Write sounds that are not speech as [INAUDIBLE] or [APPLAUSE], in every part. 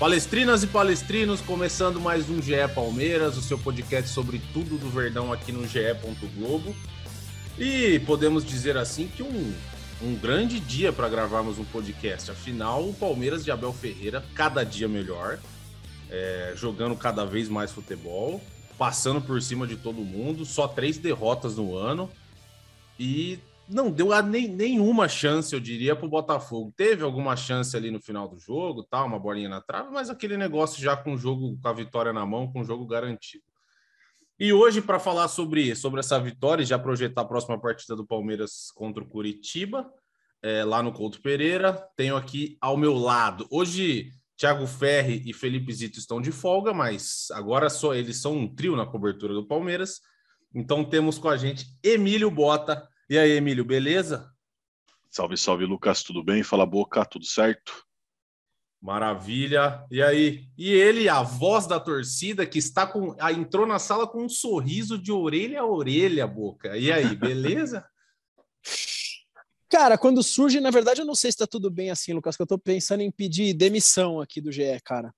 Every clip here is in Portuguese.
Palestrinas e palestrinos, começando mais um GE Palmeiras, o seu podcast sobre tudo do Verdão aqui no GE. Globo. E podemos dizer assim que um, um grande dia para gravarmos um podcast. Afinal, o Palmeiras de Abel Ferreira, cada dia melhor, é, jogando cada vez mais futebol, passando por cima de todo mundo, só três derrotas no ano. E não deu a nem, nenhuma chance, eu diria, para o Botafogo. Teve alguma chance ali no final do jogo, tal, uma bolinha na trave, mas aquele negócio já com o jogo, com a vitória na mão, com o jogo garantido. E hoje, para falar sobre, sobre essa vitória e já projetar a próxima partida do Palmeiras contra o Curitiba, é, lá no Couto Pereira, tenho aqui ao meu lado. Hoje, Thiago Ferri e Felipe Zito estão de folga, mas agora só eles são um trio na cobertura do Palmeiras. Então temos com a gente Emílio Bota. E aí, Emílio, beleza? Salve, salve, Lucas, tudo bem? Fala boca, tudo certo? Maravilha. E aí? E ele, a voz da torcida, que está com. Ah, entrou na sala com um sorriso de orelha a orelha, boca. E aí, [LAUGHS] beleza? Cara, quando surge, na verdade, eu não sei se tá tudo bem assim, Lucas, que eu tô pensando em pedir demissão aqui do GE, cara.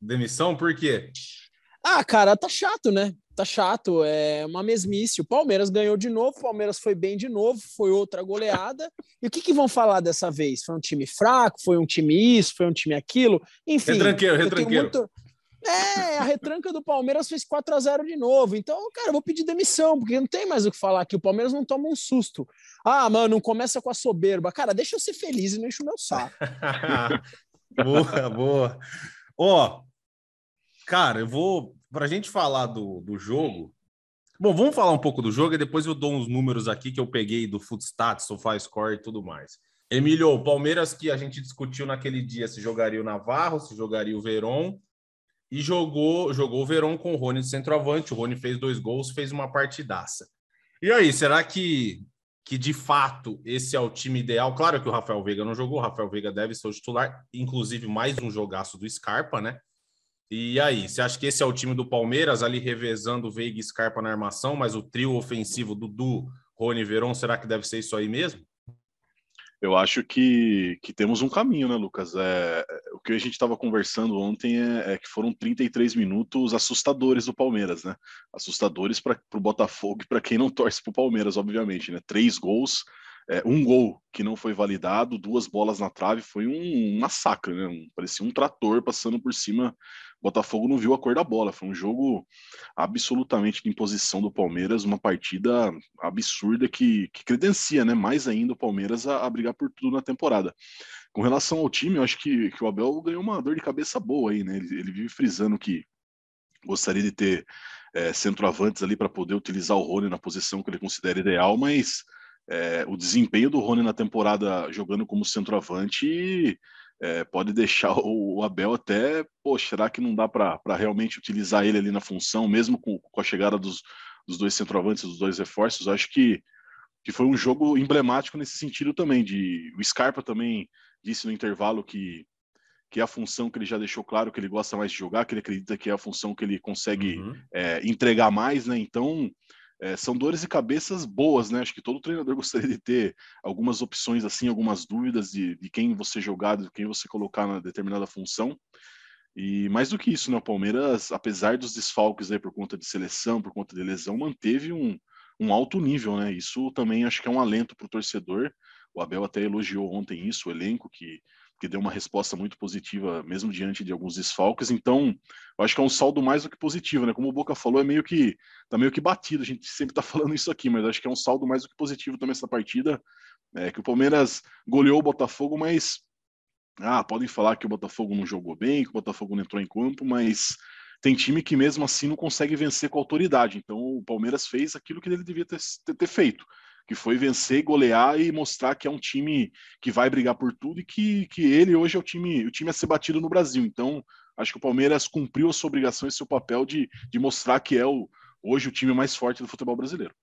Demissão por quê? Ah, cara, tá chato, né? Tá chato, é uma mesmice. O Palmeiras ganhou de novo, o Palmeiras foi bem de novo, foi outra goleada. E o que, que vão falar dessa vez? Foi um time fraco? Foi um time isso? Foi um time aquilo? Enfim. Retranqueiro, retranqueiro. Muito... É, a retranca do Palmeiras fez 4 a 0 de novo. Então, cara, eu vou pedir demissão, porque não tem mais o que falar aqui. O Palmeiras não toma um susto. Ah, mano, não começa com a soberba. Cara, deixa eu ser feliz e não enche o meu saco. [LAUGHS] boa, boa. Ó, cara, eu vou. Pra gente falar do, do jogo. Bom, vamos falar um pouco do jogo e depois eu dou uns números aqui que eu peguei do Footstats, SofaScore e tudo mais. Emílio, o Palmeiras que a gente discutiu naquele dia se jogaria o Navarro, se jogaria o Veron e jogou jogou o Verón com o Rony de centroavante. O Rony fez dois gols, fez uma partidaça. E aí, será que, que de fato esse é o time ideal? Claro que o Rafael Veiga não jogou, o Rafael Veiga deve ser o titular, inclusive mais um jogaço do Scarpa, né? E aí, você acha que esse é o time do Palmeiras, ali revezando Veiga e Scarpa na armação, mas o trio ofensivo Dudu, Rony e Verón, será que deve ser isso aí mesmo? Eu acho que, que temos um caminho, né, Lucas? É, o que a gente estava conversando ontem é, é, que foram 33 minutos assustadores do Palmeiras, né? Assustadores para o Botafogo e para quem não torce para o Palmeiras, obviamente, né? Três gols, é, um gol que não foi validado, duas bolas na trave, foi um, um massacre, né? Um, parecia um trator passando por cima Botafogo não viu a cor da bola. Foi um jogo absolutamente de imposição do Palmeiras, uma partida absurda que, que credencia né, mais ainda o Palmeiras a, a, brigar por tudo na temporada. Com relação ao time, eu acho que, que o Abel ganhou uma dor de cabeça boa aí, né? Ele, ele vive frisando que gostaria de ter é, centroavantes ali para poder utilizar o Rony na posição que ele considera ideal, mas é, o desempenho do Rony na temporada jogando como centroavante é, pode deixar o, Abel até, pô, será que não dá para realmente utilizar ele ali na função, mesmo com, com a chegada dos, dos dois centroavantes, dos dois reforços? Eu acho que, que foi um jogo emblemático nesse sentido também. De, o Scarpa também disse no intervalo que, que é a função que ele já deixou claro que ele gosta mais de jogar, que ele acredita que é a função que ele consegue uhum. é, entregar mais, né? Então, é, são dores de cabeças boas, né? Acho que todo treinador [LAUGHS] gostaria de ter algumas opções, assim, algumas dúvidas de, de quem você jogar, de quem você colocar na determinada função. E mais do que isso, né? O Palmeiras, apesar dos desfalques aí por conta de seleção, por conta de lesão, manteve um, um alto nível, né? Isso também acho que é um alento para o torcedor. O Abel até elogiou ontem isso, o elenco que que deu uma resposta muito positiva, mesmo diante de alguns desfalques. Então, eu acho que é um saldo mais do que positivo, né? Como o Boca falou, é meio que tá meio que batido. A gente [LAUGHS] sempre tá falando isso aqui, mas acho que é um saldo mais do que positivo também essa partida. É, que o Palmeiras goleou o Botafogo, mas ah, podem falar que o Botafogo não jogou bem, que o Botafogo não entrou em campo, mas tem time que mesmo assim não consegue vencer com autoridade. Então, o Palmeiras fez aquilo que ele devia ter, ter, ter feito que foi vencer, golear e mostrar que é um time que vai brigar por tudo e que, que ele hoje é o time, o time a ser batido no Brasil. Então, acho que o Palmeiras cumpriu a sua obrigação e seu papel de, de mostrar que é o, hoje o time mais forte do futebol brasileiro.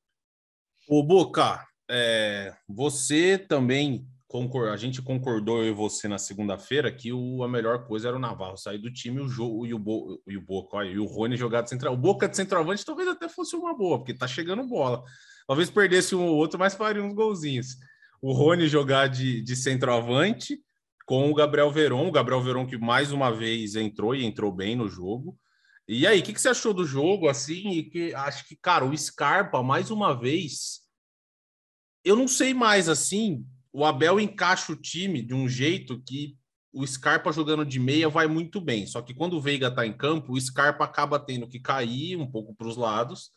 O Boca, é, você também concor a gente concordou eu e você na segunda-feira que o, a melhor coisa era o Navarro sair do time o jogo e o, Bo, e o Boca e o Rony jogar de central. O Boca de centroavante talvez até fosse uma boa, porque tá chegando bola. Talvez perdesse um ou outro, mas faria uns golzinhos. O Rony jogar de, de centroavante com o Gabriel Veron, o Gabriel Veron que mais uma vez entrou e entrou bem no jogo. E aí, o que, que você achou do jogo assim? E que acho que, cara, o Scarpa mais uma vez eu não sei mais assim, o Abel encaixa o time de um jeito que o Scarpa jogando de meia vai muito bem. Só que quando o Veiga está em campo, o Scarpa acaba tendo que cair um pouco para os lados.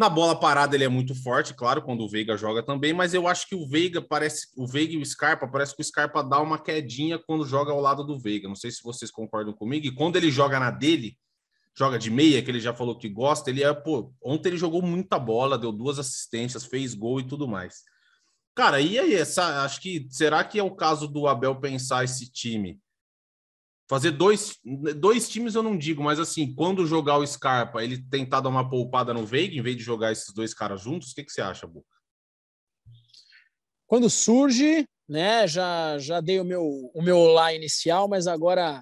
Na bola parada ele é muito forte, claro, quando o Veiga joga também, mas eu acho que o Veiga parece, o Veiga e o Scarpa, parece que o Scarpa dá uma quedinha quando joga ao lado do Veiga. Não sei se vocês concordam comigo. E quando ele joga na dele, joga de meia, que ele já falou que gosta, ele é, pô, ontem ele jogou muita bola, deu duas assistências, fez gol e tudo mais. Cara, e aí, essa, acho que será que é o caso do Abel pensar esse time? Fazer dois, dois times eu não digo, mas assim, quando jogar o Scarpa, ele tentar dar uma poupada no Veiga, em vez de jogar esses dois caras juntos, o que, que você acha, Boca? Quando surge, né, já, já dei o meu, o meu lá inicial, mas agora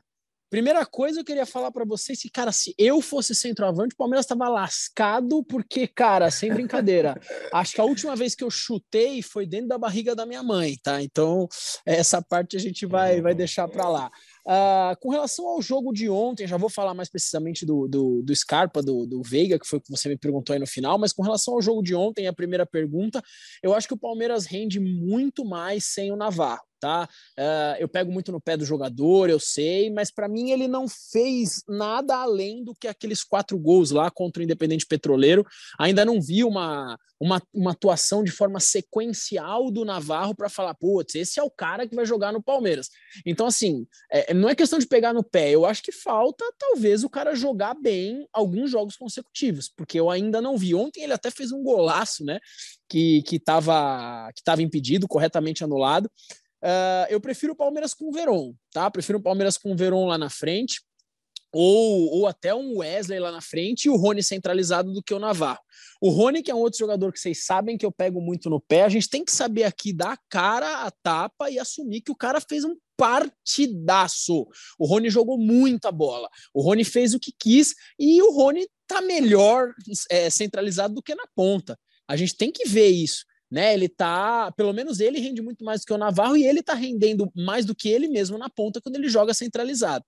Primeira coisa, eu queria falar para vocês que, cara, se eu fosse centroavante, o Palmeiras estava lascado, porque, cara, sem brincadeira, [LAUGHS] acho que a última vez que eu chutei foi dentro da barriga da minha mãe, tá? Então, essa parte a gente vai, vai deixar para lá. Uh, com relação ao jogo de ontem, já vou falar mais precisamente do, do, do Scarpa, do, do Veiga, que foi o que você me perguntou aí no final, mas com relação ao jogo de ontem, a primeira pergunta, eu acho que o Palmeiras rende muito mais sem o Navarro tá? Uh, eu pego muito no pé do jogador, eu sei, mas para mim ele não fez nada além do que aqueles quatro gols lá contra o Independente Petroleiro. Ainda não vi uma, uma, uma atuação de forma sequencial do Navarro para falar, putz, esse é o cara que vai jogar no Palmeiras. Então, assim, é, não é questão de pegar no pé, eu acho que falta talvez o cara jogar bem alguns jogos consecutivos, porque eu ainda não vi. Ontem ele até fez um golaço, né? Que estava que tava impedido, corretamente anulado. Uh, eu prefiro o Palmeiras com o Veron, tá? Prefiro o Palmeiras com o Veron lá na frente, ou, ou até um Wesley lá na frente e o Rony centralizado do que o Navarro. O Rony, que é um outro jogador que vocês sabem que eu pego muito no pé, a gente tem que saber aqui dar a cara, a tapa e assumir que o cara fez um partidaço. O Rony jogou muita bola. O Rony fez o que quis e o Rony tá melhor é, centralizado do que na ponta. A gente tem que ver isso né? Ele tá, pelo menos ele rende muito mais do que o Navarro e ele tá rendendo mais do que ele mesmo na ponta quando ele joga centralizado.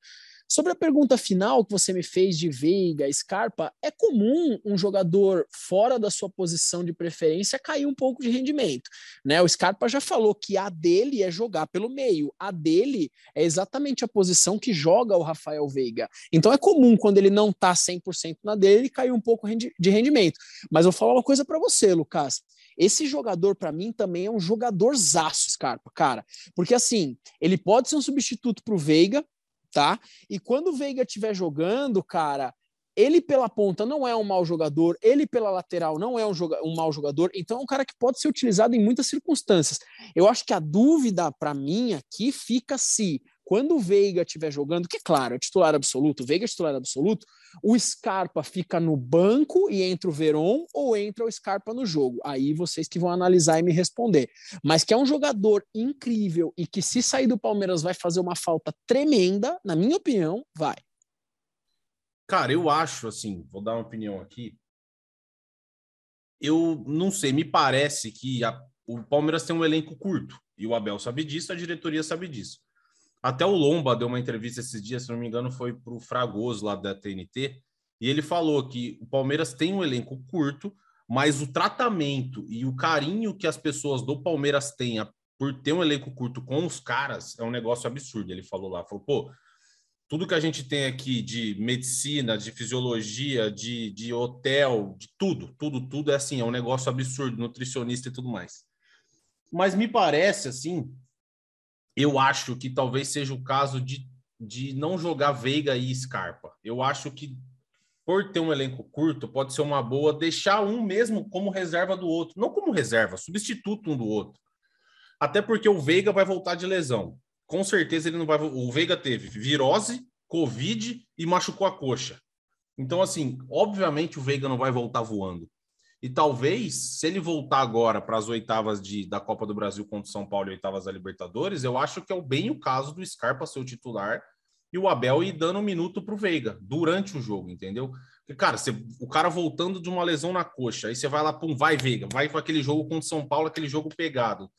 Sobre a pergunta final que você me fez de Veiga, Scarpa, é comum um jogador fora da sua posição de preferência cair um pouco de rendimento, né? O Scarpa já falou que a dele é jogar pelo meio, a dele é exatamente a posição que joga o Rafael Veiga. Então é comum quando ele não tá 100% na dele cair um pouco de rendimento. Mas eu falar uma coisa para você, Lucas. Esse jogador, para mim, também é um jogador zaço, Scarpa, cara. Porque assim, ele pode ser um substituto para o Veiga, tá? E quando o Veiga estiver jogando, cara, ele pela ponta não é um mau jogador, ele pela lateral não é um, joga um mau jogador, então é um cara que pode ser utilizado em muitas circunstâncias. Eu acho que a dúvida para mim aqui fica se quando o Veiga estiver jogando, que claro, é titular absoluto, o Veiga é titular absoluto, o Scarpa fica no banco e entra o Veron ou entra o Scarpa no jogo. Aí vocês que vão analisar e me responder. Mas que é um jogador incrível e que se sair do Palmeiras vai fazer uma falta tremenda, na minha opinião, vai. Cara, eu acho assim, vou dar uma opinião aqui. Eu não sei, me parece que a, o Palmeiras tem um elenco curto e o Abel sabe disso, a diretoria sabe disso. Até o Lomba deu uma entrevista esses dias, se não me engano, foi para o Fragoso lá da TNT, e ele falou que o Palmeiras tem um elenco curto, mas o tratamento e o carinho que as pessoas do Palmeiras têm por ter um elenco curto com os caras é um negócio absurdo. Ele falou lá, falou, pô, tudo que a gente tem aqui de medicina, de fisiologia, de, de hotel, de tudo, tudo, tudo é assim, é um negócio absurdo, nutricionista e tudo mais. Mas me parece assim eu acho que talvez seja o caso de, de não jogar Veiga e Scarpa. Eu acho que por ter um elenco curto, pode ser uma boa deixar um mesmo como reserva do outro. Não como reserva, substituto um do outro. Até porque o Veiga vai voltar de lesão. Com certeza ele não vai. O Veiga teve virose, Covid e machucou a coxa. Então, assim, obviamente o Veiga não vai voltar voando. E talvez, se ele voltar agora para as oitavas de, da Copa do Brasil contra o São Paulo e oitavas da Libertadores, eu acho que é bem o caso do Scarpa ser o titular e o Abel ir dando um minuto para o Veiga durante o jogo, entendeu? Porque, cara, você, o cara voltando de uma lesão na coxa, aí você vai lá, pum, vai Veiga, vai para aquele jogo contra o São Paulo, aquele jogo pegado.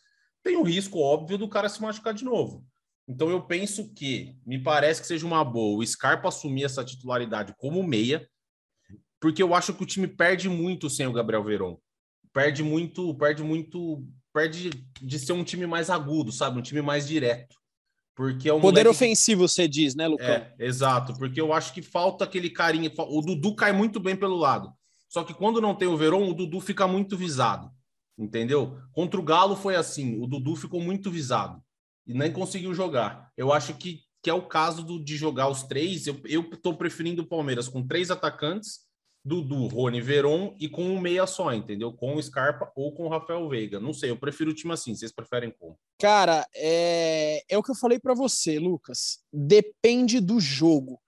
Tem o risco óbvio do cara se machucar de novo. Então eu penso que me parece que seja uma boa o Scarpa assumir essa titularidade como meia, porque eu acho que o time perde muito sem o Gabriel Veron. Perde muito, perde muito, perde de ser um time mais agudo, sabe? Um time mais direto. Porque é um Poder moleque... ofensivo, você diz, né, Lucão? É, exato, porque eu acho que falta aquele carinho. O Dudu cai muito bem pelo lado. Só que quando não tem o Veron, o Dudu fica muito visado. Entendeu? Contra o Galo foi assim: o Dudu ficou muito visado e nem conseguiu jogar. Eu acho que, que é o caso do, de jogar os três. Eu, eu tô preferindo o Palmeiras com três atacantes Dudu, Rony Veron e com um meia só, entendeu? Com o Scarpa ou com o Rafael Veiga. Não sei, eu prefiro o time assim. Vocês preferem como? Cara, é, é o que eu falei para você, Lucas. Depende do jogo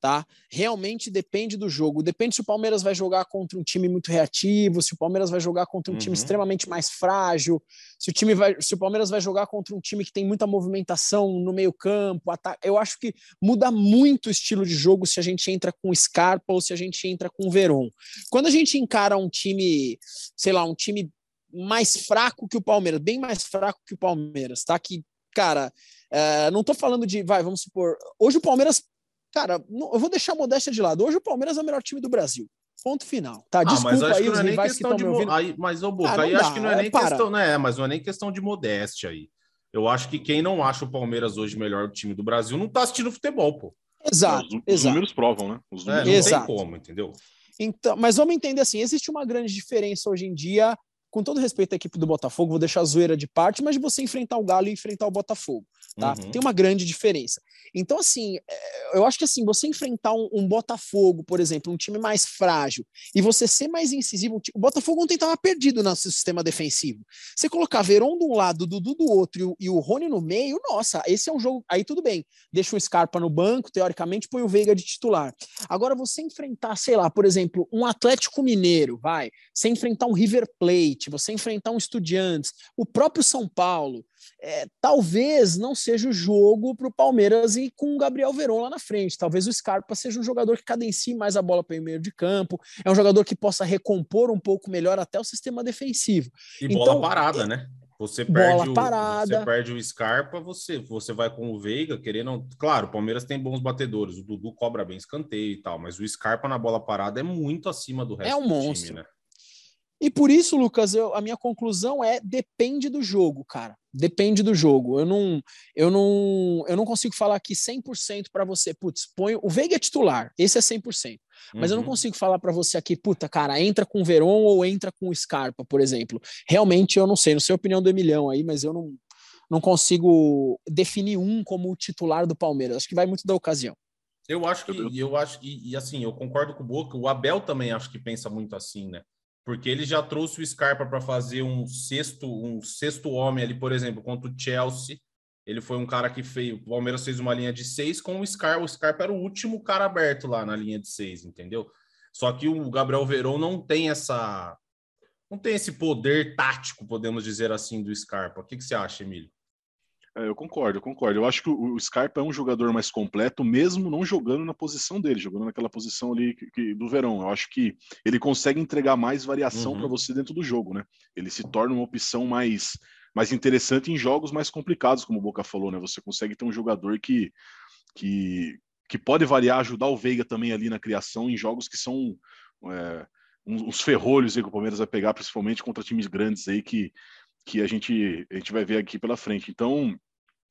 tá? Realmente depende do jogo. Depende se o Palmeiras vai jogar contra um time muito reativo, se o Palmeiras vai jogar contra um uhum. time extremamente mais frágil, se o time vai, se o Palmeiras vai jogar contra um time que tem muita movimentação no meio-campo, eu acho que muda muito o estilo de jogo se a gente entra com Scarpa ou se a gente entra com Veron. Quando a gente encara um time, sei lá, um time mais fraco que o Palmeiras, bem mais fraco que o Palmeiras, tá? Que, cara, é, não tô falando de, vai, vamos supor, hoje o Palmeiras Cara, eu vou deixar a modéstia de lado. Hoje o Palmeiras é o melhor time do Brasil. Ponto final. Tá, desculpa ah, mas aí os é rivais que estão me ouvindo. Aí, mas, ô, Boca, ah, aí dá, acho que não é, é nem para. questão, né? Mas não é nem questão de modéstia aí. Eu acho que quem não acha o Palmeiras hoje o melhor time do Brasil não tá assistindo futebol, pô. Exato. Os, os exato. números provam, né? Os números é, não exato. tem como, entendeu? Então, mas vamos entender assim: existe uma grande diferença hoje em dia, com todo respeito à equipe do Botafogo, vou deixar a zoeira de parte, mas de você enfrentar o Galo e enfrentar o Botafogo. Tá? Uhum. Tem uma grande diferença. Então, assim, é, eu acho que assim, você enfrentar um, um, Botafogo, por exemplo, um time mais frágil, e você ser mais incisivo, o Botafogo ontem estava perdido no sistema defensivo. Você colocar Veron de um lado, Dudu do outro e e o Rony no meio, nossa, esse é um jogo. Aí tudo bem, deixa o Scarpa no banco, teoricamente, põe o Veiga de titular. Agora, você enfrentar, sei lá, por exemplo, um Atlético Mineiro, vai, você enfrentar um River Plate, você enfrentar um Estudiantes, o próprio São Paulo é, talvez não seja o jogo para o Palmeiras e com o Gabriel Veron lá na frente. Talvez o Scarpa seja um jogador que cadencie mais a bola para o meio de campo, é um jogador que possa recompor um pouco melhor até o sistema defensivo. E então, bola parada, é, né? Você perde, o, você perde o Scarpa, você, você vai com o Veiga, querendo. Claro, o Palmeiras tem bons batedores, o Dudu cobra bem escanteio e tal, mas o Scarpa na bola parada é muito acima do resto é um do monstro. time, né? E por isso, Lucas, eu, a minha conclusão é depende do jogo, cara. Depende do jogo. Eu não, eu não, eu não consigo falar aqui 100% para você, putz, põe o Veiga é titular, esse é 100%. Mas uhum. eu não uhum. consigo falar para você aqui, puta, cara, entra com o Veron ou entra com o Scarpa, por exemplo. Realmente eu não sei, não sei a opinião do Emilhão aí, mas eu não, não consigo definir um como o titular do Palmeiras. Acho que vai muito da ocasião. Eu acho que, eu acho e, e assim, eu concordo com o Boca, o Abel também acho que pensa muito assim, né? Porque ele já trouxe o Scarpa para fazer um sexto, um sexto homem ali, por exemplo, contra o Chelsea. Ele foi um cara que fez. O Palmeiras fez uma linha de seis com o Scarpa. O Scarpa era o último cara aberto lá na linha de seis, entendeu? Só que o Gabriel Verón não tem essa. Não tem esse poder tático, podemos dizer assim, do Scarpa. O que, que você acha, Emílio? É, eu concordo, eu concordo. Eu acho que o, Scarpa é um jogador mais completo, mesmo não jogando na posição dele, jogando naquela posição ali que, que, do verão. Eu acho que ele consegue entregar mais variação uhum. para você dentro do jogo, né? Ele se torna uma opção mais, mais interessante em jogos mais complicados, como o Boca falou, né? Você consegue ter um jogador que, que, que pode variar, ajudar o Veiga também ali na criação em jogos que são é, uns ferrolhos aí que o Palmeiras vai pegar, principalmente contra times grandes aí que, que a gente, a gente vai ver aqui pela frente. Então,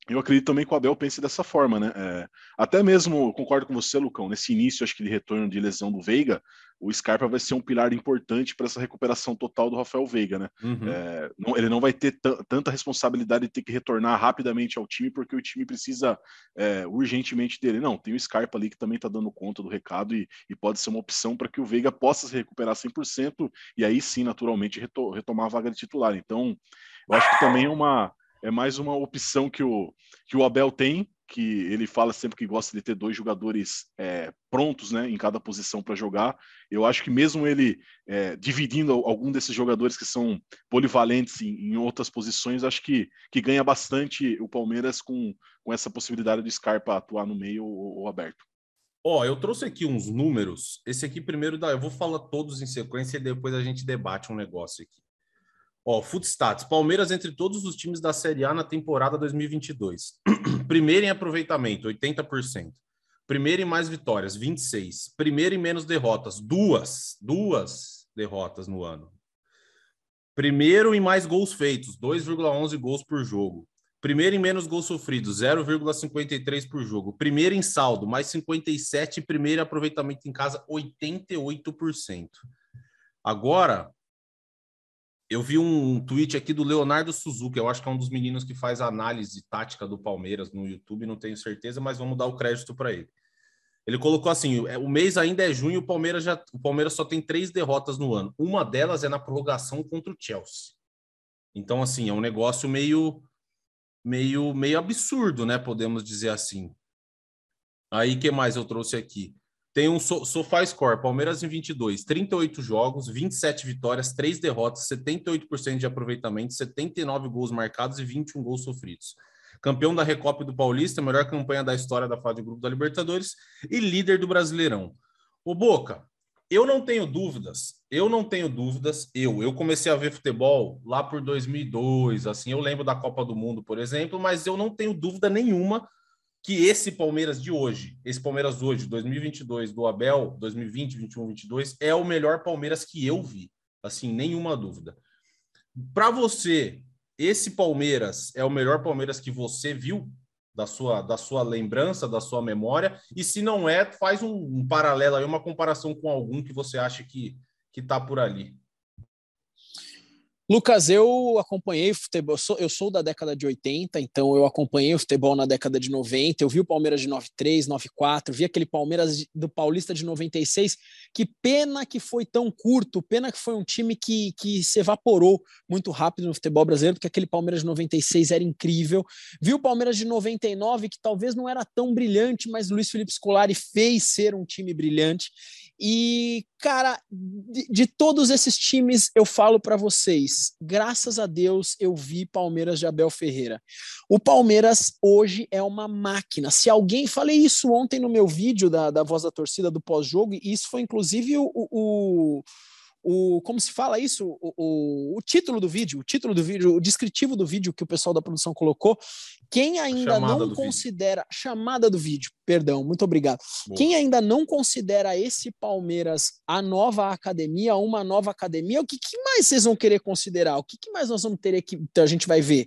eu acredito também que o Abel pense dessa forma, né? É, até mesmo, concordo com você, Lucão, nesse início, acho que de retorno de lesão do Veiga, o Scarpa vai ser um pilar importante para essa recuperação total do Rafael Veiga, né? Uhum. É, não, ele não vai ter tanta responsabilidade de ter que retornar rapidamente ao time, porque o time precisa é, urgentemente dele. Não, tem o Scarpa ali que também está dando conta do recado e, e pode ser uma opção para que o Veiga possa se recuperar 100% e aí sim, naturalmente, retomar a vaga de titular. Então, eu acho que também é uma é mais uma opção que o, que o Abel tem, que ele fala sempre que gosta de ter dois jogadores é, prontos né, em cada posição para jogar. Eu acho que mesmo ele é, dividindo algum desses jogadores que são polivalentes em, em, outras posições, acho que, que ganha bastante o Palmeiras com, com essa possibilidade do Scarpa atuar no meio ou, ou aberto. Ó, oh, eu trouxe aqui uns números. Esse aqui primeiro eu vou falar todos em sequência e depois a gente debate um negócio aqui. Ó, Footstats, Palmeiras entre todos os times da Série A na temporada 2022. [CLEARS THROAT] Primeiro em aproveitamento, 80%. Primeiro em mais vitórias, 26. Primeiro em menos derrotas, duas, duas derrotas no ano. Primeiro em mais gols feitos, 2,11 gols por jogo. Primeiro em menos gols sofridos, 0,53 por jogo. Primeiro em saldo, mais 57. Primeiro aproveitamento em casa, 88%. Agora, eu vi um tweet aqui do Leonardo Suzuki, eu acho que é um dos meninos que faz análise tática do Palmeiras no YouTube, não tenho certeza, mas vamos dar o crédito para ele. Ele colocou assim: é, o mês ainda é junho, o Palmeiras já, o Palmeiras só tem três derrotas no ano. Uma delas é na prorrogação contra o Chelsea. Então, assim, é um negócio meio, meio, meio absurdo, né? Podemos dizer assim. Aí, que mais eu trouxe aqui? Tem um so SofaScore, Palmeiras em 22, 38 jogos, 27 vitórias, 3 derrotas, 78% de aproveitamento, 79 gols marcados e 21 gols sofridos. Campeão da Recopa do Paulista, melhor campanha da história da fase de grupo da Libertadores e líder do Brasileirão. O Boca, eu não tenho dúvidas, eu não tenho dúvidas, eu, eu comecei a ver futebol lá por 2002, assim, eu lembro da Copa do Mundo, por exemplo, mas eu não tenho dúvida nenhuma que esse Palmeiras de hoje, esse Palmeiras hoje, 2022, do Abel, 2020, 21, 22, é o melhor Palmeiras que eu vi. Assim, nenhuma dúvida. Para você, esse Palmeiras é o melhor Palmeiras que você viu da sua, da sua lembrança, da sua memória? E se não é, faz um, um paralelo aí, uma comparação com algum que você acha que que está por ali. Lucas, eu acompanhei futebol, eu sou, eu sou, da década de 80, então eu acompanhei o futebol na década de 90, eu vi o Palmeiras de 93, 94, vi aquele Palmeiras do Paulista de 96, que pena que foi tão curto, pena que foi um time que, que se evaporou muito rápido no futebol brasileiro, porque aquele Palmeiras de 96 era incrível. Vi o Palmeiras de 99, que talvez não era tão brilhante, mas Luiz Felipe Scolari fez ser um time brilhante. E, cara, de, de todos esses times, eu falo para vocês, graças a Deus eu vi Palmeiras de Abel Ferreira. O Palmeiras hoje é uma máquina. Se alguém, falei isso ontem no meu vídeo da, da Voz da Torcida do pós-jogo, e isso foi inclusive o, o o como se fala isso, o, o, o, título do vídeo, o título do vídeo, o descritivo do vídeo que o pessoal da produção colocou. Quem ainda não considera vídeo. chamada do vídeo, perdão, muito obrigado. Boa. Quem ainda não considera esse Palmeiras a nova academia, uma nova academia, o que, que mais vocês vão querer considerar? O que, que mais nós vamos ter que a gente vai ver?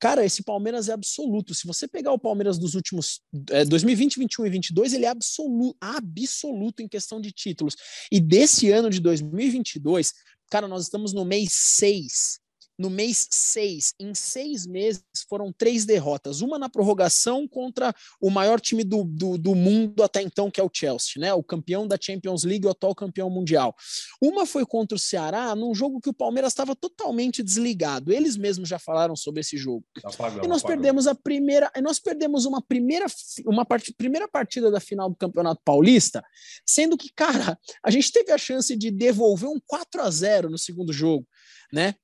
Cara, esse Palmeiras é absoluto. Se você pegar o Palmeiras dos últimos é, 2020, 21 e 22, ele é absoluto, absoluto em questão de títulos. E desse ano de 2022 2022, cara, nós estamos no mês 6 no mês 6, em seis meses, foram três derrotas. Uma na prorrogação contra o maior time do, do, do, mundo até então, que é o Chelsea, né? O campeão da Champions League, o atual campeão mundial. Uma foi contra o Ceará, num jogo que o Palmeiras estava totalmente desligado. Eles mesmos já falaram sobre esse jogo. Apagão, e nós apagão. perdemos a primeira. Nós perdemos uma primeira, uma part, primeira partida da final do Campeonato Paulista, sendo que, cara, a gente teve a chance de devolver um 4 a 0 no segundo jogo, né?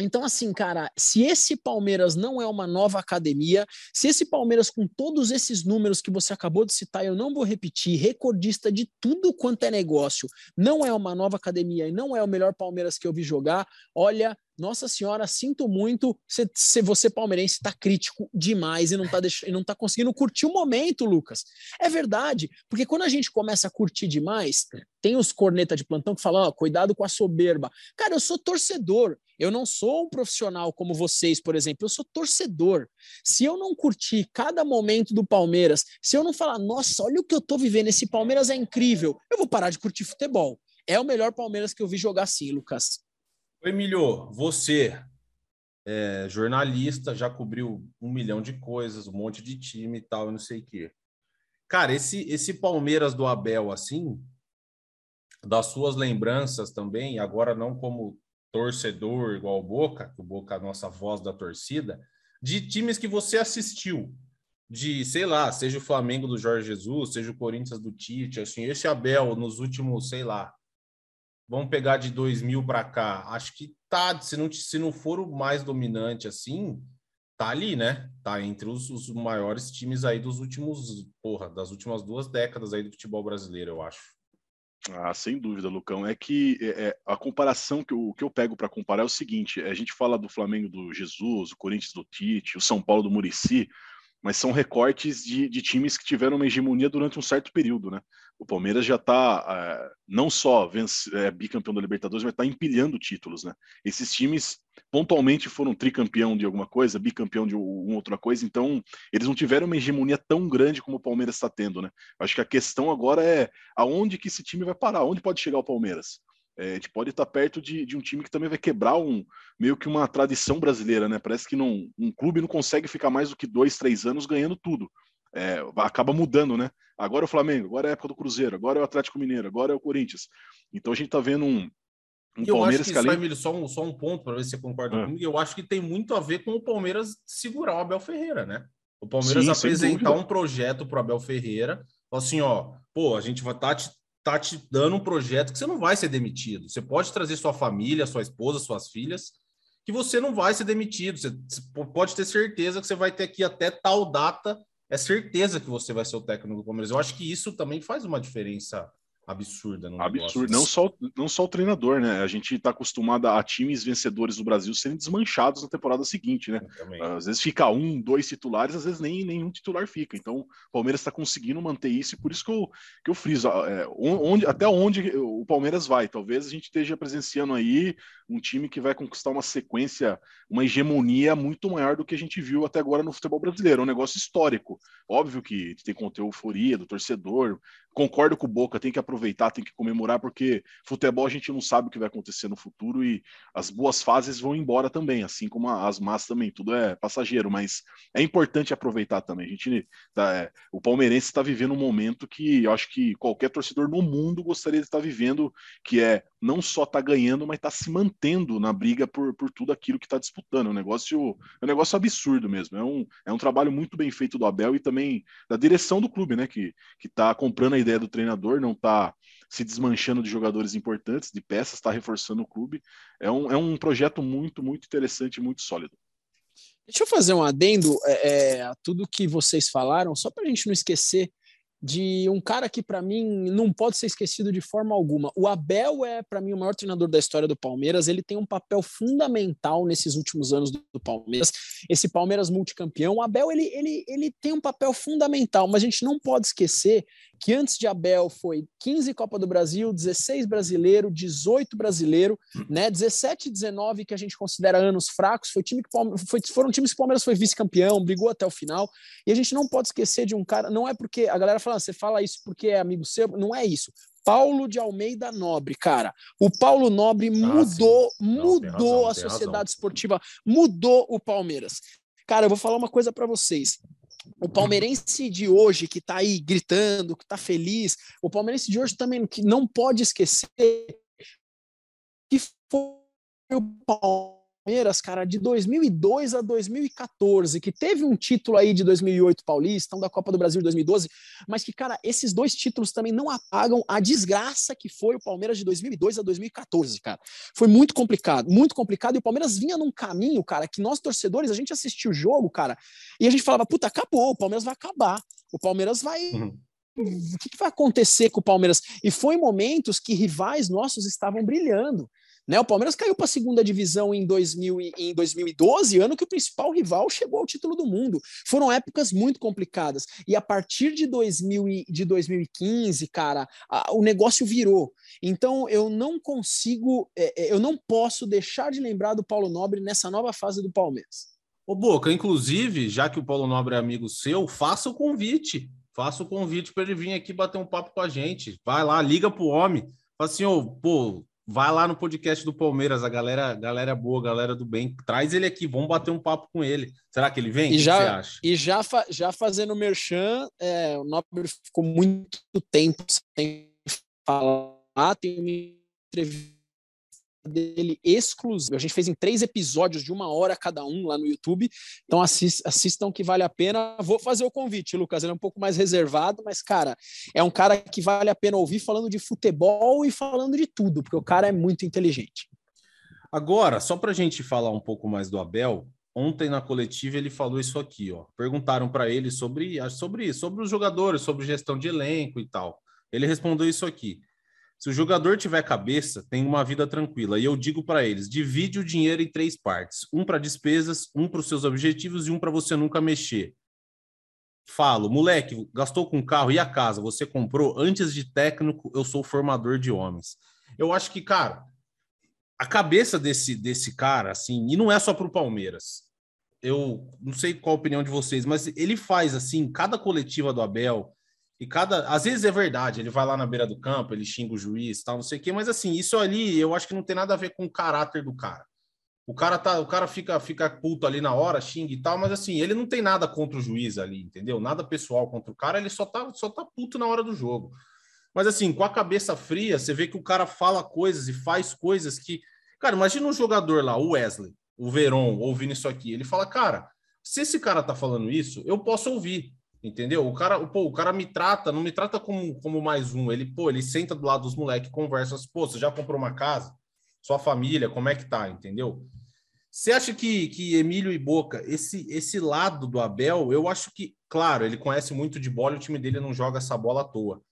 Então, assim, cara, se esse Palmeiras não é uma nova academia, se esse Palmeiras, com todos esses números que você acabou de citar, eu não vou repetir, recordista de tudo quanto é negócio, não é uma nova academia e não é o melhor Palmeiras que eu vi jogar, olha, Nossa senhora, sinto muito se, se você palmeirense está crítico demais e não está não tá conseguindo curtir o momento, Lucas. É verdade, porque quando a gente começa a curtir demais, tem os corneta de plantão que falam, oh, cuidado com a soberba. Cara, eu sou torcedor, eu não sou um profissional como vocês, por exemplo, eu sou torcedor. Se eu não curtir cada momento do Palmeiras, se eu não falar, nossa, olha o que eu tô vivendo, esse Palmeiras é incrível, eu vou parar de curtir futebol. É o melhor Palmeiras que eu vi jogar assim, Lucas. Emílio, você é jornalista, já cobriu um milhão de coisas, um monte de time e tal, não sei o quê. Cara, esse, esse Palmeiras do Abel, assim, das suas lembranças também, agora não como torcedor igual o Boca, que o Boca é a nossa voz da torcida, de times que você assistiu, de, sei lá, seja o Flamengo do Jorge Jesus, seja o Corinthians do Tite, assim, esse Abel nos últimos, sei lá, vamos pegar de 2000 para cá, acho que tá, se não, se não for o mais dominante assim, tá ali, né? Tá entre os, os maiores times aí dos últimos, porra, das últimas duas décadas aí do futebol brasileiro, eu acho. Ah, sem dúvida, Lucão. É que é, é a comparação que eu, que eu pego para comparar é o seguinte: a gente fala do Flamengo do Jesus, o Corinthians do Tite, o São Paulo do Murici, mas são recortes de, de, times que tiveram uma hegemonia durante um certo período, né? O Palmeiras já está é, não só vence, é, bicampeão da Libertadores, mas está empilhando títulos, né? Esses times pontualmente foram tricampeão de alguma coisa, bicampeão de uma outra coisa, então eles não tiveram uma hegemonia tão grande como o Palmeiras está tendo, né? Acho que a questão agora é aonde que esse time vai parar, onde pode chegar o Palmeiras? É, a gente pode estar perto de, de, um time que também vai quebrar um meio que uma tradição brasileira, né? Parece que não, um clube não consegue ficar mais do que dois, três anos ganhando tudo. É, acaba mudando, né? Agora é o Flamengo, agora é a época do Cruzeiro, agora é o Atlético Mineiro, agora é o Corinthians. Então a gente está vendo um, um eu Palmeiras acho que, além... Emílio, só um, só um ponto para ver se você concorda ah. comigo. Eu acho que tem muito a ver com o Palmeiras segurar o Abel Ferreira, né? O Palmeiras Sim, apresentar um projeto para o Abel Ferreira, assim, ó, pô, a gente vai estar tá te tá te dando um projeto que você não vai ser demitido. Você pode trazer sua família, sua esposa, suas filhas, que você não vai ser demitido. Você pode ter certeza que você vai ter aqui até tal data. É certeza que você vai ser o técnico do Palmeiras. Eu acho que isso também faz uma diferença absurda. No Absurdo. Não só, não só o treinador, né? A gente está acostumado a times vencedores do Brasil serem desmanchados na temporada seguinte, né? Às vezes fica um, dois titulares, às vezes nem nenhum titular fica. Então, o Palmeiras está conseguindo manter isso e por isso que eu, que eu friso. É, onde, até onde o Palmeiras vai? Talvez a gente esteja presenciando aí um time que vai conquistar uma sequência, uma hegemonia muito maior do que a gente viu até agora no futebol brasileiro. É um negócio histórico. Óbvio que tem que conter euforia do torcedor, concordo com o Boca, tem que aproveitar, tem que comemorar, porque futebol a gente não sabe o que vai acontecer no futuro e as boas fases vão embora também, assim como as más também, tudo é passageiro, mas é importante aproveitar também. A gente tá, é, o palmeirense está vivendo um momento que eu acho que qualquer torcedor no mundo gostaria de estar vivendo, que é não só tá ganhando, mas tá se mantendo na briga por, por tudo aquilo que está disputando. É um negócio, é um negócio absurdo mesmo. É um, é um trabalho muito bem feito do Abel e também da direção do clube, né? Que, que tá comprando a ideia do treinador, não tá se desmanchando de jogadores importantes, de peças, está reforçando o clube. É um, é um projeto muito, muito interessante, muito sólido. Deixa eu fazer um adendo é, é a tudo que vocês falaram, só para a gente não esquecer de um cara que para mim não pode ser esquecido de forma alguma. O Abel é para mim o maior treinador da história do Palmeiras. Ele tem um papel fundamental nesses últimos anos do Palmeiras. Esse Palmeiras multicampeão, o Abel ele, ele, ele tem um papel fundamental, mas a gente não pode esquecer que antes de Abel foi 15 Copa do Brasil, 16 brasileiro, 18 brasileiro, né? 17 e 19 que a gente considera anos fracos, foi time que foi, foram times que o Palmeiras foi vice-campeão, brigou até o final. E a gente não pode esquecer de um cara, não é porque a galera fala, ah, você fala isso porque é amigo seu, não é isso. Paulo de Almeida Nobre, cara. O Paulo Nobre ah, mudou, não, mudou razão, a sociedade esportiva, mudou o Palmeiras. Cara, eu vou falar uma coisa para vocês o palmeirense de hoje que está aí gritando, que está feliz, o palmeirense de hoje também que não pode esquecer que foi o Palmeiras, cara, de 2002 a 2014, que teve um título aí de 2008 paulista, um da Copa do Brasil de 2012, mas que, cara, esses dois títulos também não apagam a desgraça que foi o Palmeiras de 2002 a 2014, cara. Foi muito complicado, muito complicado, e o Palmeiras vinha num caminho, cara, que nós torcedores, a gente assistiu o jogo, cara, e a gente falava, puta, acabou, o Palmeiras vai acabar, o Palmeiras vai... Uhum o que, vai acontecer com o Palmeiras? E foi em momentos que rivais nossos estavam brilhando. Né? O Palmeiras caiu para a segunda divisão em, 2000, em 2012, ano que o principal rival chegou ao título do mundo. Foram épocas muito complicadas. E a partir de, 2000, de 2015, cara, a, o negócio virou. Então eu não consigo, é, é, eu não posso deixar de lembrar do Paulo Nobre nessa nova fase do Palmeiras. Ô Boca, inclusive, já que o Paulo Nobre é amigo seu, faça o convite. Faça o convite para ele vir aqui bater um papo com a gente. Vai lá, liga pro homem. Fala assim, ô, pô, vai lá no podcast do Palmeiras, a galera, galera boa, galera do bem, traz ele aqui, vamos bater um papo com ele. Será que ele vem? E já, você acha? E já, fa já fazendo merchan, é, o Nobre ficou muito tempo sem falar, tem uma entrevista dele exclusivo. A gente fez em três episódios de uma hora cada um lá no YouTube. Então assist, assistam que vale a pena. Vou fazer o convite, Lucas. Ele é um pouco mais reservado, mas, cara, é um cara que vale a pena ouvir falando de futebol e falando de tudo, porque o cara é muito inteligente. Agora, só para a gente falar um pouco mais do Abel, ontem na coletiva ele falou isso aqui, ó. Perguntaram para ele sobre, sobre, sobre os jogadores, sobre gestão de elenco e tal. Ele respondeu isso aqui. Se o jogador tiver cabeça, tem uma vida tranquila. E eu digo para eles: divide o dinheiro em três partes: um para despesas, um para os seus objetivos e um para você nunca mexer. Falo, moleque, gastou com carro e a casa você comprou? Antes de técnico, eu sou formador de homens. Eu acho que, cara, a cabeça desse, desse cara, assim, e não é só para o Palmeiras. Eu não sei qual a opinião de vocês, mas ele faz assim, cada coletiva do Abel, e cada. Às vezes é verdade, ele vai lá na beira do campo, ele xinga o juiz, tal, não sei o quê, mas assim, isso ali eu acho que não tem nada a ver com o caráter do cara. O cara tá, o cara fica fica puto ali na hora, xinga e tal, mas assim, ele não tem nada contra o juiz ali, entendeu? Nada pessoal contra o cara, ele só tá só tá puto na hora do jogo. Mas assim, com a cabeça fria, você vê que o cara fala coisas e faz coisas que, cara, imagina um jogador lá, o Wesley, o Veron, ouvindo isso aqui, ele fala, cara, se esse cara tá falando isso, eu posso ouvir. Entendeu? O cara, pô, o cara me trata, não me trata como, como mais um. Ele, pô, ele senta do lado dos moleques, conversa, pô, você já comprou uma casa? Sua família, como é que tá? Entendeu? Você acha que, que Emílio e Boca, esse, esse lado do Abel, eu acho que, claro, ele conhece muito de bola e o time dele não joga essa bola à toa.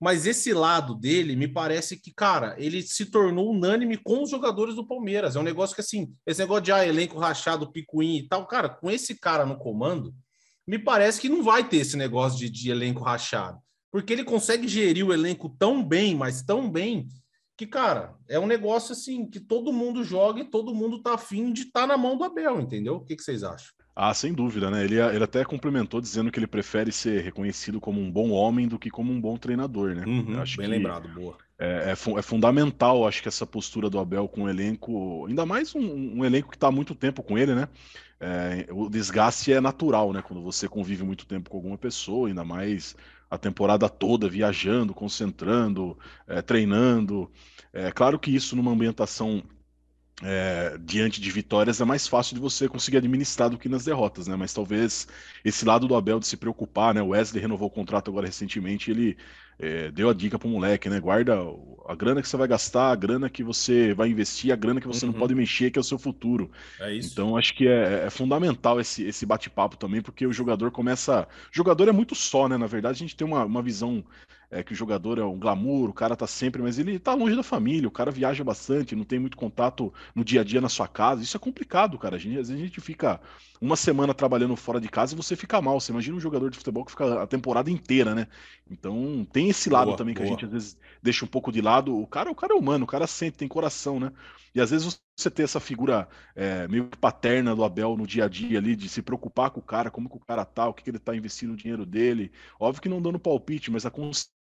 Mas esse lado dele, me parece que, cara, ele se tornou unânime com os jogadores do Palmeiras. É um negócio que, assim, esse negócio de ah, elenco rachado, picuim e tal, cara, com esse cara no comando, me parece que não vai ter esse negócio de, de elenco rachado. Porque ele consegue gerir o elenco tão bem, mas tão bem, que, cara, é um negócio assim que todo mundo joga e todo mundo tá afim de estar tá na mão do Abel, entendeu? O que, que vocês acham? Ah, sem dúvida, né? Ele, ele até complementou dizendo que ele prefere ser reconhecido como um bom homem do que como um bom treinador, né? Uhum, acho bem que lembrado, boa. É, é, é, fundamental, acho que essa postura do Abel com o elenco, ainda mais um, um elenco que está há muito tempo com ele, né? é, o desgaste é natural, né? Quando você convive muito tempo com alguma pessoa, ainda mais a temporada toda viajando, concentrando, é, treinando. É claro que isso numa ambientação é, diante de vitórias é mais fácil de você conseguir administrar do que nas derrotas, né? Mas talvez esse lado do Abel de se preocupar, né? O Wesley renovou o contrato agora recentemente, ele é, deu a dica pro moleque, né? Guarda a grana que você vai gastar, a grana que você vai investir, a grana que você uhum. não pode mexer, que é o seu futuro. É isso. Então acho que é, é fundamental esse, esse bate-papo também, porque o jogador começa. O jogador é muito só, né? Na verdade, a gente tem uma, uma visão é, que o jogador é um glamour, o cara tá sempre, mas ele tá longe da família, o cara viaja bastante, não tem muito contato no dia a dia na sua casa. Isso é complicado, cara. A gente, às vezes a gente fica uma semana trabalhando fora de casa e você fica mal. Você imagina um jogador de futebol que fica a temporada inteira, né? Então tem esse lado boa, também que boa. a gente às vezes deixa um pouco de lado. O cara, o cara é humano, o cara sente, tem coração, né? E às vezes você ter essa figura é, meio paterna do Abel no dia a dia ali, de se preocupar com o cara, como que o cara tá, o que, que ele tá investindo o dinheiro dele. Óbvio que não dando palpite, mas a consciência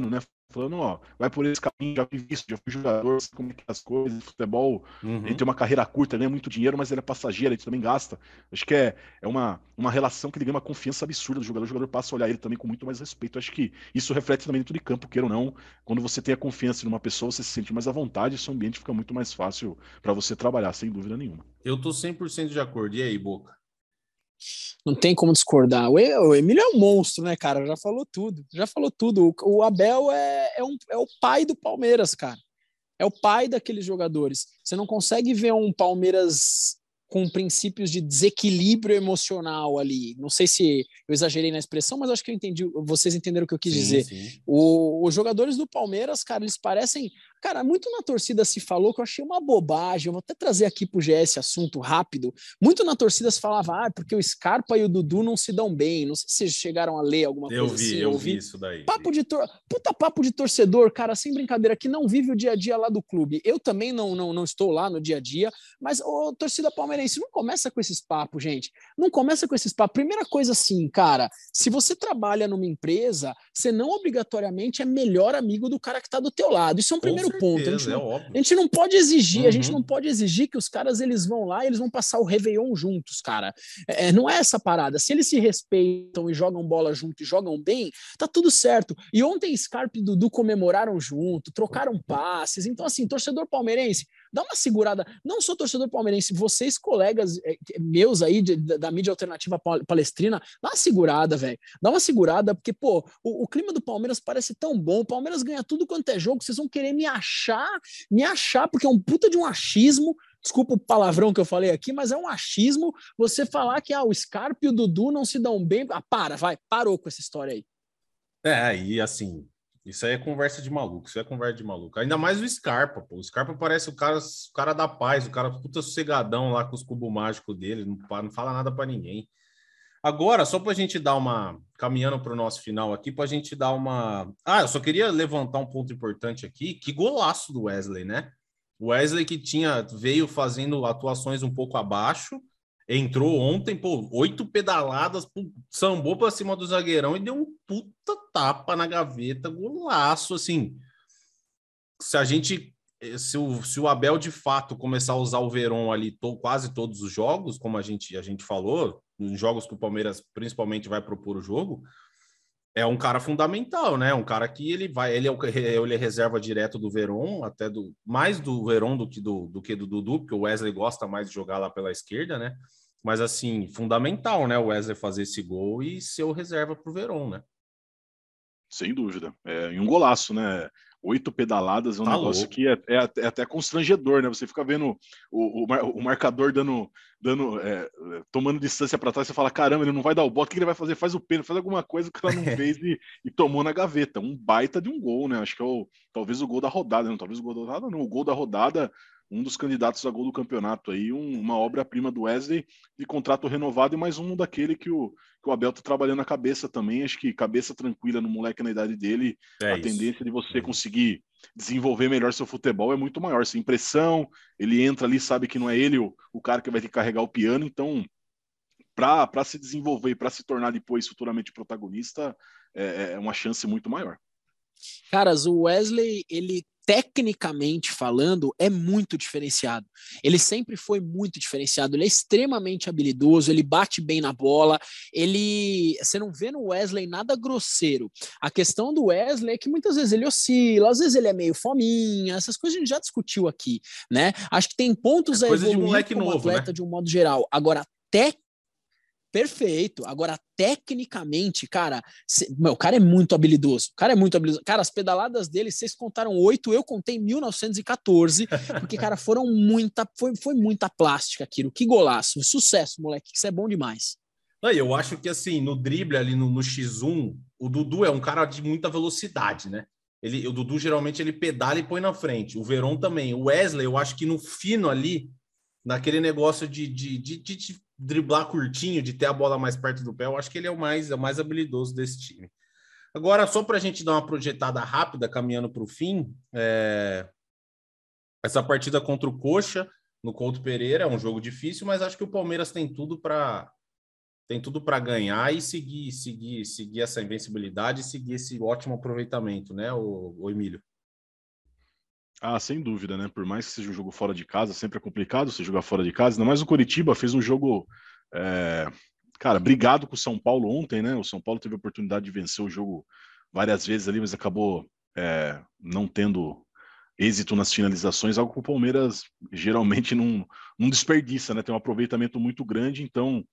né? Falando, ó, vai por esse caminho, já vi isso, já fui jogador, sei como é que é as coisas, futebol, uhum. ele tem uma carreira curta, ganha muito dinheiro, mas ele é passageiro, ele também gasta. Acho que é, é uma, uma relação que ele ganha uma confiança absurda do jogador, o jogador passa a olhar ele também com muito mais respeito. Acho que isso reflete também dentro de campo, queira ou não. Quando você tem a confiança em uma pessoa, você se sente mais à vontade, seu ambiente fica muito mais fácil para você trabalhar, sem dúvida nenhuma. Eu tô 100% de acordo. E aí, Boca? Não tem como discordar. O Emílio é um monstro, né, cara? Já falou tudo. Já falou tudo. O Abel é, é, um, é o pai do Palmeiras, cara. É o pai daqueles jogadores. Você não consegue ver um Palmeiras com princípios de desequilíbrio emocional ali. Não sei se eu exagerei na expressão, mas acho que eu entendi. Vocês entenderam o que eu quis sim, dizer. Sim. O, os jogadores do Palmeiras, cara, eles parecem Cara, muito na torcida se falou que eu achei uma bobagem. Eu vou até trazer aqui pro GS assunto rápido. Muito na torcida se falava, ah, porque o Scarpa e o Dudu não se dão bem. Não sei se vocês chegaram a ler alguma eu coisa vi, assim. Eu vi isso daí. Papo de tor... Puta papo de torcedor, cara, sem brincadeira, que não vive o dia a dia lá do clube. Eu também não, não, não estou lá no dia a dia, mas, ô, torcida palmeirense, não começa com esses papos, gente. Não começa com esses papos. Primeira coisa assim, cara, se você trabalha numa empresa, você não obrigatoriamente é melhor amigo do cara que está do teu lado. Isso é um Com primeiro ponto. A gente, certeza, é não, óbvio. a gente não pode exigir, a gente Uhum. não pode exigir que os caras eles vão lá e eles vão passar o Réveillon juntos, cara. É, não é essa parada. Se eles se respeitam e jogam bola junto e jogam bem, tá tudo certo. E ontem Scarpa e Dudu comemoraram junto, trocaram passes. Então, assim, torcedor palmeirense, dá uma segurada. Não sou torcedor palmeirense, vocês, colegas eh, meus aí de- da, da mídia alternativa pal- palestrina, dá uma segurada, velho. Dá uma segurada, porque, pô, o, o clima do Palmeiras parece tão bom. O Palmeiras ganha tudo quanto é jogo. Vocês vão querer me achar, me achar, porque é um puta de um achismo. Desculpa o palavrão que eu falei aqui, mas é um achismo você falar que ah, o Scarpa e o Dudu não se dão bem. Ah, para, vai, parou com essa história aí. É, e assim, isso aí é conversa de maluco, isso é conversa de maluco. Ainda mais o Scarpa, pô. O Scarpa parece o cara, o cara da paz, o cara puta sossegadão lá com os cubos mágicos dele, não, não fala nada pra ninguém. Agora, só pra gente dar uma. Caminhando para o nosso final aqui, pra gente dar uma. Ah, eu só queria levantar um ponto importante aqui. Que golaço do Wesley, né? Wesley que tinha veio fazendo atuações um pouco abaixo, entrou ontem, pô, oito pedaladas, sambou para cima do zagueirão e deu um puta tapa na gaveta, golaço, assim. Se a gente, eh, se o, se o Abel de fato começar a usar o Verón ali to, quase todos os jogos, como a gente, a gente falou, nos jogos que o Palmeiras principalmente vai propor o jogo, é um cara fundamental, né? Um cara que ele vai, ele é, o, ele é reserva direto do Verón, até do mais do Verón do que do, do que do Dudu, porque o Wesley gosta mais de jogar lá pela esquerda, né? Mas assim, fundamental, né? O Wesley fazer esse gol e ser o reserva pro Verón, né? Sem dúvida. É, e um golaço, né? Oito pedaladas é um Tá negócio louco. que é, é até- é até constrangedor, né? Você fica vendo o, o, o marcador dando, dando é, é, tomando distância para trás, você fala: caramba, ele não vai dar o bote, o que ele vai fazer? Faz o pênalti, faz alguma coisa que ela não [LAUGHS] fez e, e tomou na gaveta. Um baita de um gol, né? Acho que é o, talvez o gol da rodada, não, talvez o gol da rodada, não, o gol da rodada, um dos candidatos a gol do campeonato aí, um- uma obra-prima do Wesley de contrato renovado e mais um daquele que o, que o Abel tá trabalhando a cabeça também. Acho que cabeça tranquila no moleque na idade dele, É a isso. tendência de você É. conseguir desenvolver melhor seu futebol é muito maior. Sem pressão, ele entra ali, sabe que não é ele o, o cara que vai ter que carregar o piano, então para se desenvolver e para se tornar depois futuramente protagonista é, é uma chance muito maior. Caras, o Wesley, ele tecnicamente falando, é muito diferenciado. Ele sempre foi muito diferenciado. Ele é extremamente habilidoso, ele bate bem na bola. Ele, você não vê no Wesley nada grosseiro. A questão do Wesley é que muitas vezes ele oscila, às vezes ele é meio fominha. Essas coisas a gente já discutiu aqui, né? Acho que tem pontos É a de evoluir moleque como novo, atleta né? de um modo geral. Agora, tec Perfeito. Agora, tecnicamente, cara, cê- meu, o cara é muito habilidoso. O cara é muito habilidoso. Cara, as pedaladas dele, vocês contaram oito, eu contei 1914, porque, cara, foram muita, foi, foi muita plástica aquilo. Que golaço. Sucesso, moleque. Isso é bom demais. Não, eu acho que assim, no drible ali no, no X1, o Dudu é um cara de muita velocidade, né? Ele, o Dudu geralmente ele pedala e põe na frente. O Verón também. O Wesley, eu acho que no fino ali, naquele negócio de, de, de, de- driblar curtinho, de ter a bola mais perto do pé, eu acho que ele é o mais, é o mais habilidoso desse time. Agora, só para a gente dar uma projetada rápida, caminhando para o fim, é, essa partida contra o Coxa, no Couto Pereira, é um jogo difícil, mas acho que o Palmeiras tem tudo para tem tudo para ganhar e seguir, seguir, seguir essa invencibilidade e seguir esse ótimo aproveitamento, né, o, o Emílio? Ah, sem dúvida, né? Por mais que seja um jogo fora de casa, sempre é complicado você jogar fora de casa. Ainda mais o Coritiba fez um jogo, é, cara, brigado com o São Paulo ontem, né? O São Paulo teve a oportunidade de vencer o jogo várias vezes ali, mas acabou é, não tendo êxito nas finalizações, algo que o Palmeiras geralmente não, não desperdiça, né? Tem um aproveitamento muito grande, então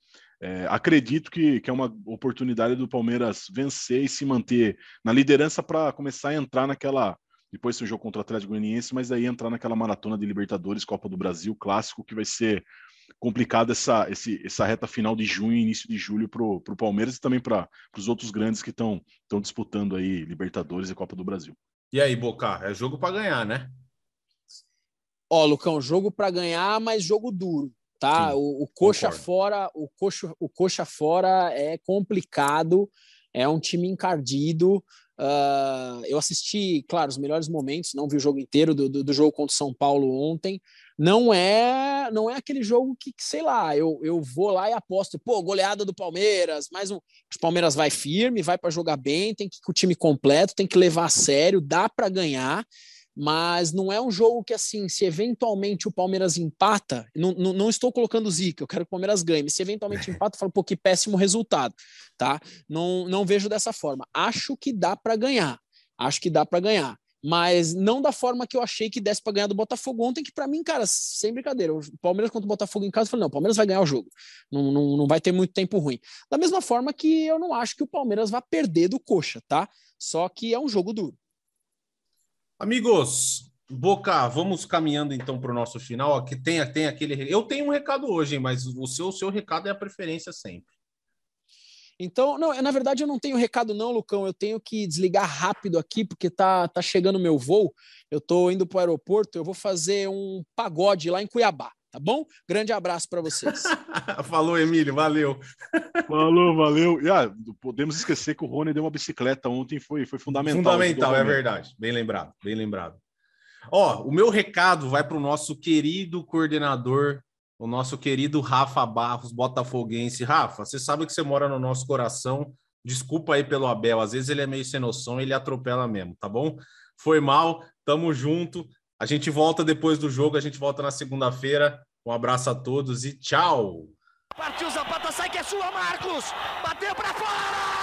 é, acredito que, que é uma oportunidade do Palmeiras vencer e se manter na liderança para começar a entrar naquela depois tem o jogo contra o Atlético Goianiense, mas aí entrar naquela maratona de Libertadores, Copa do Brasil, clássico, que vai ser complicado essa, esse, essa reta final de junho e início de julho para o Palmeiras e também para os outros grandes que estão disputando aí Libertadores e Copa do Brasil. E aí, Boca, é jogo para ganhar, né? Ó, Lucão, jogo para ganhar, mas jogo duro, tá? Sim, o, o coxa concordo. fora, o coxa, o coxa fora é complicado, é um time encardido. Uh, eu assisti, claro, os melhores momentos, não vi o jogo inteiro do, do, do jogo contra o São Paulo ontem. Não é, não é aquele jogo que, que, sei lá, eu, eu vou lá e aposto, pô, goleada do Palmeiras, mais um. O Palmeiras vai firme, vai para jogar bem, tem que ir com o time completo, tem que levar a sério, dá para ganhar mas não é um jogo que, assim, se eventualmente o Palmeiras empata, não, não, não, estou colocando zica, eu quero que o Palmeiras ganhe, mas se eventualmente [LAUGHS] empata, eu falo, pô, que péssimo resultado, tá? Não, não vejo dessa forma. Acho que dá para ganhar, acho que dá para ganhar, mas não da forma que eu achei que desse para ganhar do Botafogo ontem, que para mim, cara, sem brincadeira, o Palmeiras contra o Botafogo em casa, eu falei, não, o Palmeiras vai ganhar o jogo, não, não, não vai ter muito tempo ruim. Da mesma forma que eu não acho que o Palmeiras vai perder do Coxa, tá? Só que é um jogo duro. Amigos, Boca, vamos caminhando então para o nosso final. Aqui tem, tem aquele. Eu tenho um recado hoje, mas o seu, o seu recado é a preferência sempre. Então, não, na verdade eu não tenho recado não, Lucão. Eu tenho que desligar rápido aqui porque tá, tá chegando meu voo. Eu tô indo para o aeroporto. Eu vou fazer um pagode lá em Cuiabá, tá bom? Grande abraço para vocês. [LAUGHS] Falou, Emílio, valeu. Falou, valeu. E, ah, podemos esquecer que o Rony deu uma bicicleta ontem, foi, foi fundamental. Fundamental, é verdade. Bem lembrado, bem lembrado. Ó, o meu recado vai para o nosso querido coordenador, o nosso querido Rafa Barros, botafoguense. Rafa, você sabe que você mora no nosso coração. Desculpa aí pelo Abel, às vezes ele é meio sem noção, ele atropela mesmo, tá bom? Foi mal, tamo junto. A gente volta depois do jogo, a gente volta na segunda-feira. Um abraço a todos e tchau! Partiu Zapata, sai que é sua, Marcos! Bateu para fora!